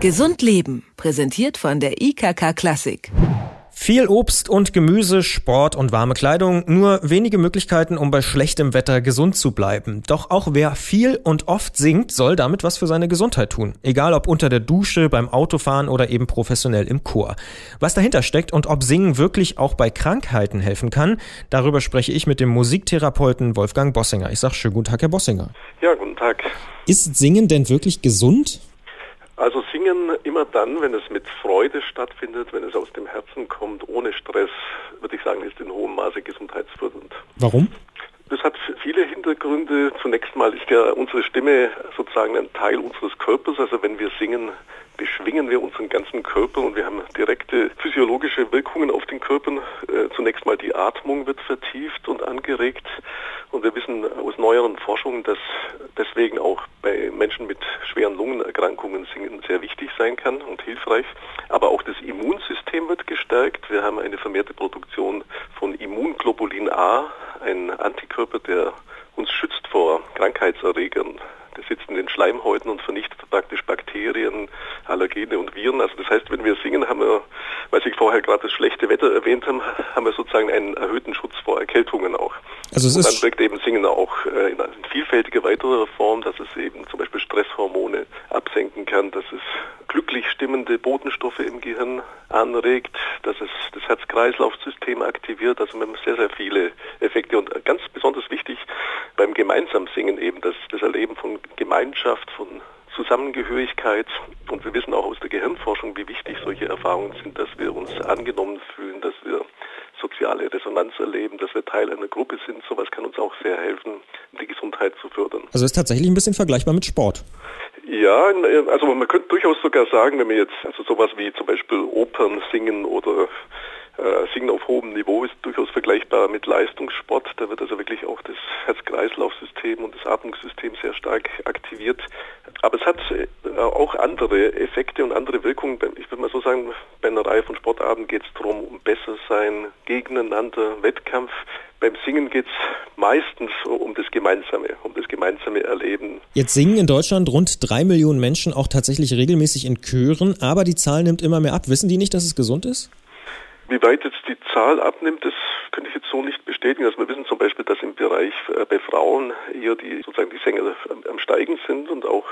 Gesund Leben, präsentiert von der IKK Klassik. Viel Obst und Gemüse, Sport und warme Kleidung, nur wenige Möglichkeiten, um bei schlechtem Wetter gesund zu bleiben. Doch auch wer viel und oft singt, soll damit was für seine Gesundheit tun. Egal ob unter der Dusche, beim Autofahren oder eben professionell im Chor. Was dahinter steckt und ob Singen wirklich auch bei Krankheiten helfen kann, darüber spreche ich mit dem Musiktherapeuten Wolfgang Bossinger. Ich sage schönen guten Tag, Herr Bossinger. Ja, guten Tag. Ist Singen denn wirklich gesund? Also singen immer dann, wenn es mit Freude stattfindet, wenn es aus dem Herzen kommt, ohne Stress, würde ich sagen, ist in hohem Maße gesundheitsfördernd. Warum? Das hat viele Hintergründe. Zunächst mal ist ja unsere Stimme sozusagen ein Teil unseres Körpers. Also wenn wir singen, beschwingen wir unseren ganzen Körper und wir haben direkte physiologische Wirkungen auf den Körper. Äh, zunächst mal die Atmung wird vertieft und angeregt. Und wir wissen aus neueren Forschungen, dass deswegen auch bei Menschen mit schweren Lungenerkrankungen Singen sehr wichtig sein kann und hilfreich. Aber auch das Immunsystem wird gestärkt. Wir haben eine vermehrte Produktion von Immunglobulin A, ein Antikörper, der uns schützt vor Krankheitserregern. Der sitzt in den Schleimhäuten und vernichtet praktisch Bakterien, Allergene und Viren. Also das heißt, wenn wir singen, haben wir, weil Sie vorher gerade das schlechte Wetter erwähnt haben, haben wir sozusagen einen erhöhten Schutz vor Erkältungen. Also es und dann wirkt eben Singen auch äh, in vielfältiger weiterer Form, dass es eben zum Beispiel Stresshormone absenken kann, dass es glücklich stimmende Botenstoffe im Gehirn anregt, dass es das Herz-Kreislauf-System aktiviert. Also wir haben sehr, sehr viele Effekte und ganz besonders wichtig beim gemeinsamen Singen eben das, das Erleben von Gemeinschaft, von Zusammengehörigkeit. Und wir wissen auch aus der Gehirnforschung, wie wichtig solche Erfahrungen sind, dass wir uns angenommen fühlen, dass Resonanz erleben, dass wir Teil einer Gruppe sind. Sowas kann uns auch sehr helfen, die Gesundheit zu fördern. also ist tatsächlich ein bisschen vergleichbar mit Sport. Ja, also man könnte durchaus sogar sagen, wenn wir jetzt also sowas wie zum Beispiel Opern singen oder äh, Singen auf hohem Niveau ist durchaus vergleichbar mit Leistungssport. Da wird also wirklich auch das Herz-Kreislauf-System und das Atmungssystem sehr stark aktiviert. Aber es hat äh, auch andere Effekte und andere Wirkungen. Ich würde mal so sagen, bei einer Reihe von Sportarten geht es darum, um besser sein, gegeneinander, Wettkampf. Beim Singen geht es meistens um das Gemeinsame, um das gemeinsame Erleben. Jetzt singen in Deutschland rund drei Millionen Menschen auch tatsächlich regelmäßig in Chören, aber die Zahl nimmt immer mehr ab. Wissen die nicht, dass es gesund ist? Wie weit jetzt die Zahl abnimmt, das könnte ich jetzt so nicht bestätigen. Also wir wissen zum Beispiel, dass im Bereich äh, bei Frauen eher die sozusagen die Sänger am Steigen sind und auch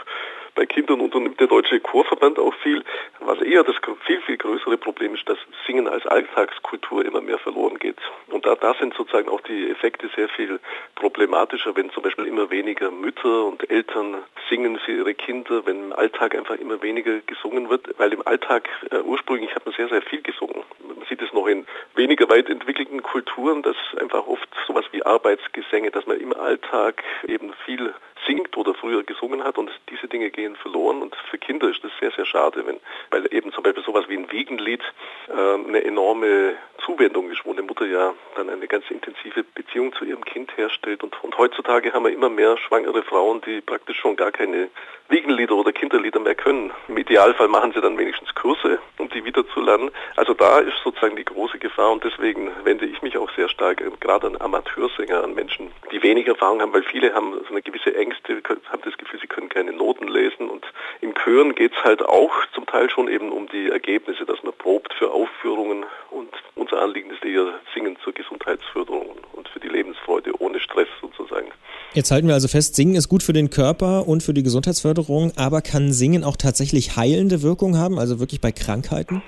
bei Kindern unternimmt der Deutsche Chorverband auch viel. Was eher das viel, viel größere Problem ist, dass Singen als Alltagskultur immer mehr verloren geht. Und da, da sind sozusagen auch die Effekte sehr viel problematischer, wenn zum Beispiel immer weniger Mütter und Eltern singen für ihre Kinder, wenn im Alltag einfach immer weniger gesungen wird, weil im Alltag äh, ursprünglich hat man sehr, sehr viel gesungen. Man sieht es noch in weniger weit entwickelten Kulturen, dass einfach oft sowas wie Arbeitsgesänge, dass man im Alltag eben viel singt oder früher gesungen hat und diese Dinge gehen verloren. Und für Kinder ist das sehr, sehr schade, wenn, weil eben zum Beispiel sowas wie ein Wiegenlied äh, eine enorme Zuwendung eine Mutter ja dann eine ganz intensive Beziehung zu ihrem Kind herstellt und, und heutzutage haben wir immer mehr schwangere Frauen, die praktisch schon gar keine Wiegenlieder oder Kinderlieder mehr können. Im Idealfall machen sie dann wenigstens Kurse, um die wieder zu lernen. Also da ist sozusagen die große Gefahr und deswegen wende ich mich auch sehr stark äh, gerade an Amateursänger, an Menschen, die wenig Erfahrung haben, weil viele haben so eine gewisse Ängste, haben das Gefühl, sie können keine Noten lesen und im Chören geht es halt auch zum Teil schon eben um die Ergebnisse, dass man probt für Aufführungen und unser Anliegen ist eher Singen zur Gesundheitsförderung und für die Lebensfreude ohne Stress sozusagen. Jetzt halten wir also fest, Singen ist gut für den Körper und für die Gesundheitsförderung, aber kann Singen auch tatsächlich heilende Wirkung haben, also wirklich bei Krankheiten?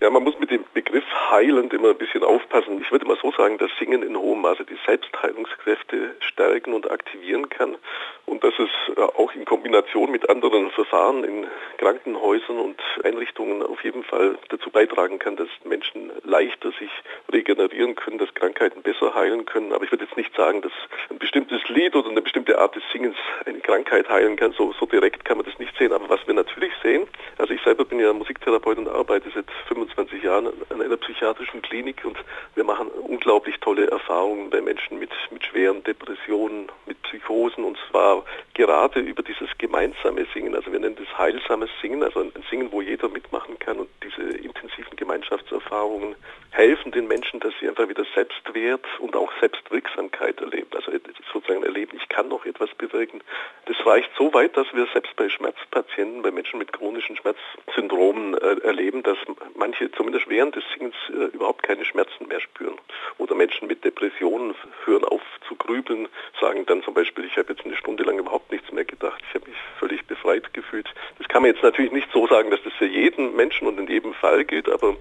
Ja, man muss mit dem Begriff heilend immer ein bisschen aufpassen. Ich würde mal so sagen, dass Singen in hohem Maße die Selbstheilungskräfte stärken und aktivieren kann und dass es äh, auch in Kombination mit anderen Verfahren in Krankenhäusern und Einrichtungen auf jeden Fall dazu beitragen kann, dass Menschen leichter sich regenerieren können, dass Krankheiten besser heilen können. Aber ich würde jetzt nicht sagen, dass ein bestimmtes Lied oder eine bestimmte Art des Singens eine Krankheit heilen kann. So, so direkt kann man das nicht sehen. Aber was wir natürlich sehen, also ich selber bin ja Musiktherapeut und arbeite seit 25 Jahren an einer psychiatrischen Klinik und wir machen unglaublich tolle Erfahrungen bei Menschen mit, mit schweren Depressionen, mit Psychosen und zwar well. Gerade über dieses gemeinsame Singen, also wir nennen das heilsames Singen, also ein Singen, wo jeder mitmachen kann und diese intensiven Gemeinschaftserfahrungen helfen den Menschen, dass sie einfach wieder Selbstwert und auch Selbstwirksamkeit erleben. Also sozusagen erleben, ich kann noch etwas bewirken. Das reicht so weit, dass wir selbst bei Schmerzpatienten, bei Menschen mit chronischen Schmerzsyndromen äh, erleben, dass manche zumindest während des Singens äh, überhaupt keine Schmerzen mehr spüren. Oder Menschen mit Depressionen hören auf zu grübeln, sagen dann zum Beispiel, ich habe jetzt eine Stunde lang überhaupt nichts mehr gedacht, ich habe mich völlig befreit gefühlt. Das kann man jetzt natürlich nicht so sagen, dass das für jeden Menschen und in jedem Fall gilt, aber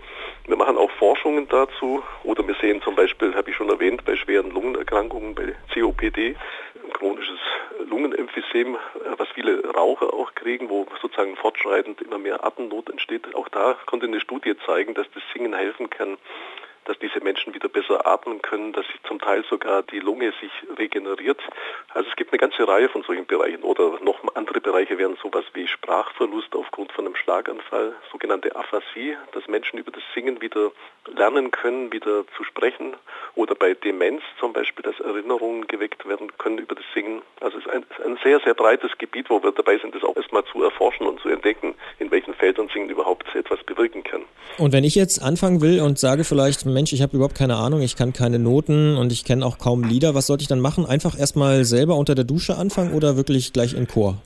wir machen auch Forschungen dazu oder wir sehen zum Beispiel, habe ich schon erwähnt, bei schweren Lungenerkrankungen, bei COPD, ein chronisches Lungenemphysem, was viele Raucher auch kriegen, wo sozusagen fortschreitend immer mehr Atemnot entsteht. Auch da konnte eine Studie zeigen, dass das Singen helfen kann, dass diese Menschen wieder besser atmen können, dass sich zum Teil sogar die Lunge sich regeneriert. Also es gibt eine ganze Reihe von solchen Bereichen oder noch andere Bereiche wären sowas wie Sprachverlust aufgrund von einem Schlaganfall, sogenannte Aphasie, dass Menschen über das Singen wieder lernen können, wieder zu sprechen oder bei Demenz zum Beispiel, dass Erinnerungen geweckt werden können über das Singen. Also es ist ein, ein sehr, sehr breites Gebiet, wo wir dabei sind, das auch erstmal zu erforschen und zu entdecken, in welchen Feldern Singen überhaupt. Und wenn ich jetzt anfangen will und sage vielleicht, Mensch, ich habe überhaupt keine Ahnung, ich kann keine Noten und ich kenne auch kaum Lieder. Was sollte ich dann machen? Einfach erstmal selber unter der Dusche anfangen oder wirklich gleich in Chor?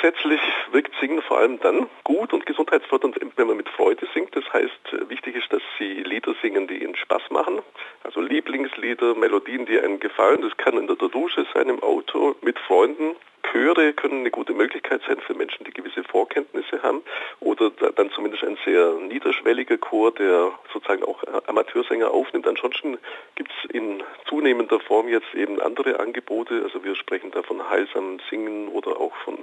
Grundsätzlich wirkt Singen vor allem dann gut und gesundheitsfördernd, wenn man mit Freude singt. Das heißt, wichtig ist, dass Sie Lieder singen, die Ihnen Spaß machen. Also Lieblingslieder, Melodien, die einem gefallen. Das kann in der Dusche sein, im Auto, mit Freunden. Chöre können eine gute Möglichkeit sein für Menschen, die gewisse Vorkenntnisse haben oder dann zumindest ein sehr niederschwelliger Chor, der sozusagen auch Amateursänger aufnimmt. Ansonsten gibt es in zunehmender Form jetzt eben andere Angebote. Also wir sprechen da von heilsamen Singen oder auch von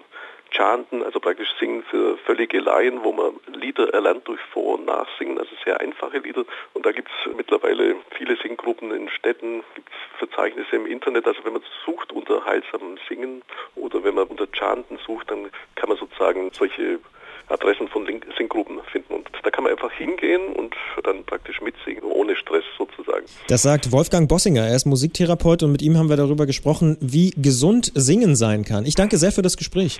Chanten, also praktisch Singen für völlige Laien, wo man Lieder erlernt durch Vor- und Nachsingen, also sehr einfache Lieder. Und da gibt es mittlerweile viele Singgruppen in Städten, gibt es Verzeichnisse im Internet. Also wenn man sucht unter heilsamem Singen oder wenn man unter Chanten sucht, dann kann man sozusagen solche Adressen von Singgruppen finden. Und da kann man einfach hingehen und dann praktisch mitsingen, ohne Stress sozusagen. Das sagt Wolfgang Bossinger. Er ist Musiktherapeut und mit ihm haben wir darüber gesprochen, wie gesund Singen sein kann. Ich danke sehr für das Gespräch.